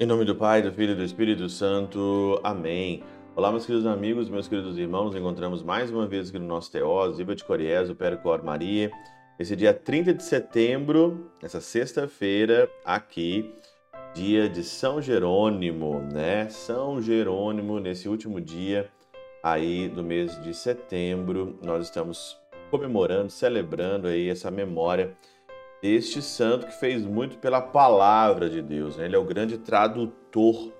Em nome do Pai, do Filho e do Espírito Santo. Amém. Olá, meus queridos amigos, meus queridos irmãos. Nos encontramos mais uma vez aqui no nosso Teós, Viva de Coriés, o Percor Maria. Esse dia 30 de setembro, essa sexta-feira, aqui, dia de São Jerônimo, né? São Jerônimo, nesse último dia aí do mês de setembro, nós estamos comemorando, celebrando aí essa memória este santo que fez muito pela palavra de Deus. Né? Ele é o grande tradutor,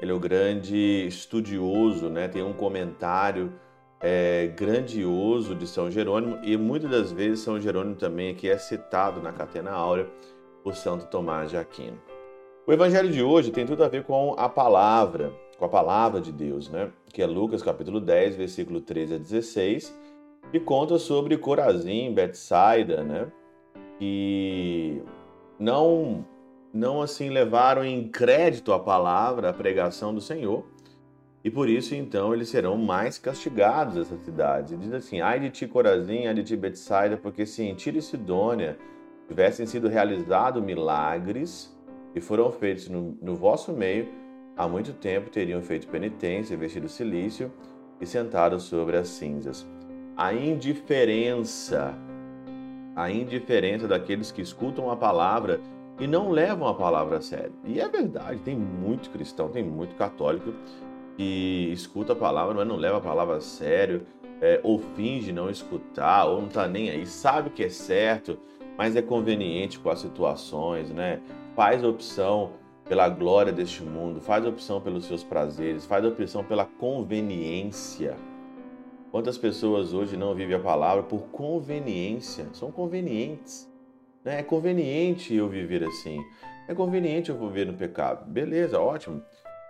ele é o grande estudioso, né? tem um comentário é, grandioso de São Jerônimo e muitas das vezes São Jerônimo também aqui é citado na Catena Áurea por Santo Tomás de Aquino. O evangelho de hoje tem tudo a ver com a palavra, com a palavra de Deus, né? que é Lucas capítulo 10, versículo 13 a 16, e conta sobre Corazim, Betsaida, né? que não não assim levaram em crédito a palavra, a pregação do Senhor, e por isso então eles serão mais castigados essa cidade. Diz assim: Ai de ti, Corazim, ai de ti, Betsaida, porque se em Tiro e Sidônia tivessem sido realizados milagres e foram feitos no, no vosso meio, há muito tempo teriam feito penitência, vestido silício e sentado sobre as cinzas. A indiferença a indiferença daqueles que escutam a palavra e não levam a palavra a sério. E é verdade, tem muito cristão, tem muito católico que escuta a palavra, mas não leva a palavra a sério, é, ou finge não escutar, ou não está nem aí, sabe que é certo, mas é conveniente com as situações, né? Faz opção pela glória deste mundo, faz opção pelos seus prazeres, faz opção pela conveniência. Quantas pessoas hoje não vivem a palavra por conveniência? São convenientes. Né? É conveniente eu viver assim. É conveniente eu viver no pecado. Beleza, ótimo.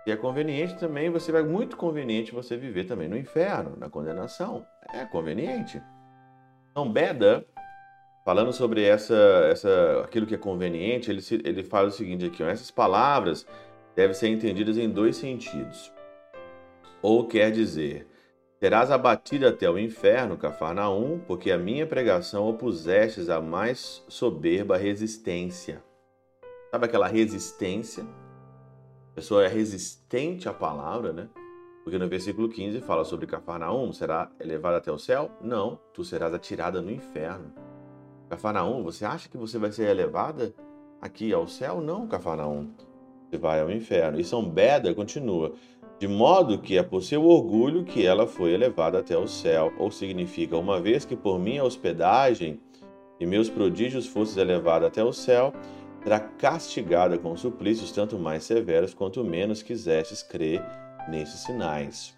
E é conveniente também, você vai muito conveniente você viver também no inferno, na condenação. É conveniente. Então, Beda, falando sobre essa, essa, aquilo que é conveniente, ele, ele fala o seguinte aqui: ó, essas palavras devem ser entendidas em dois sentidos. Ou quer dizer, Serás abatido até o inferno, Cafarnaum, porque a minha pregação opusestes a mais soberba resistência. Sabe aquela resistência? A pessoa é resistente à palavra, né? Porque no versículo 15 fala sobre Cafarnaum, será elevado até o céu? Não, tu serás atirada no inferno. Cafarnaum, você acha que você vai ser elevada aqui ao céu? Não, Cafarnaum. Você vai ao inferno. E São Beda continua de modo que é por seu orgulho que ela foi elevada até o céu, ou significa, uma vez que por minha hospedagem e meus prodígios fosses elevada até o céu, será castigada com suplícios tanto mais severos quanto menos quisestes crer nesses sinais.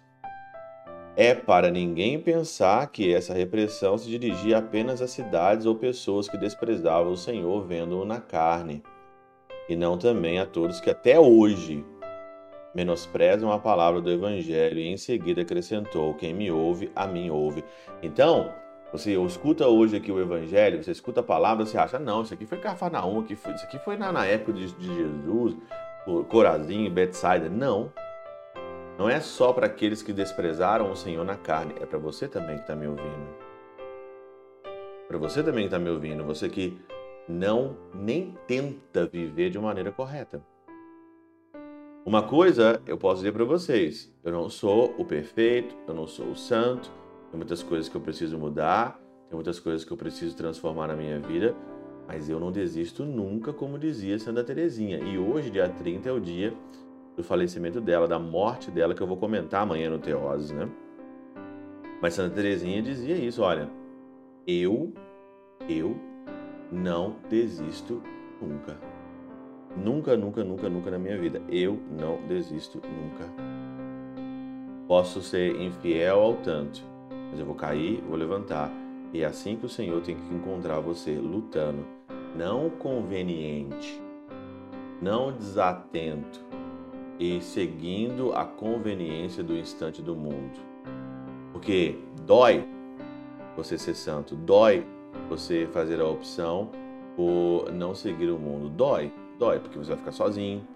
É para ninguém pensar que essa repressão se dirigia apenas a cidades ou pessoas que desprezavam o Senhor vendo-o na carne, e não também a todos que até hoje menosprezam a palavra do Evangelho e em seguida acrescentou: Quem me ouve, a mim ouve. Então, você escuta hoje aqui o Evangelho, você escuta a palavra, você acha, não, isso aqui foi Cafarnaum, isso aqui foi na, na época de, de Jesus, Corazinho, Betsaida. Não. Não é só para aqueles que desprezaram o Senhor na carne, é para você também que está me ouvindo. Para você também que está me ouvindo, você que não nem tenta viver de maneira correta. Uma coisa eu posso dizer para vocês: eu não sou o perfeito, eu não sou o santo, tem muitas coisas que eu preciso mudar, tem muitas coisas que eu preciso transformar na minha vida, mas eu não desisto nunca, como dizia Santa Teresinha. E hoje, dia 30, é o dia do falecimento dela, da morte dela, que eu vou comentar amanhã no Teoses, né? Mas Santa Teresinha dizia isso: olha, eu, eu não desisto nunca. Nunca, nunca, nunca, nunca na minha vida. Eu não desisto nunca. Posso ser infiel ao tanto, mas eu vou cair, vou levantar. E é assim que o Senhor tem que encontrar você, lutando, não conveniente, não desatento e seguindo a conveniência do instante do mundo. Porque dói você ser santo, dói você fazer a opção por não seguir o mundo, dói. Dói, porque você vai ficar sozinho.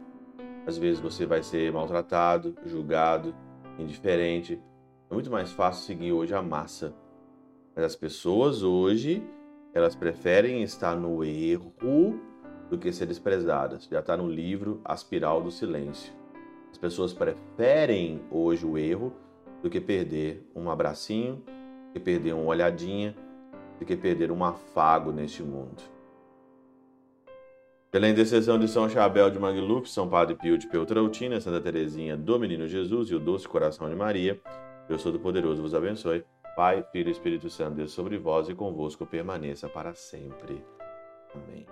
Às vezes você vai ser maltratado, julgado, indiferente. É muito mais fácil seguir hoje a massa Mas as pessoas hoje, elas preferem estar no erro do que ser desprezadas. Já está no livro Aspiral do Silêncio. As pessoas preferem hoje o erro do que perder um abracinho, do que perder uma olhadinha, do que perder um afago neste mundo. Pela intercessão de São Chabel de Magluf, São Padre Pio de Peltrautina, Santa Teresinha do Menino Jesus e o Doce Coração de Maria, Deus Todo-Poderoso vos abençoe. Pai, Filho e Espírito Santo, Deus sobre vós e convosco permaneça para sempre. Amém.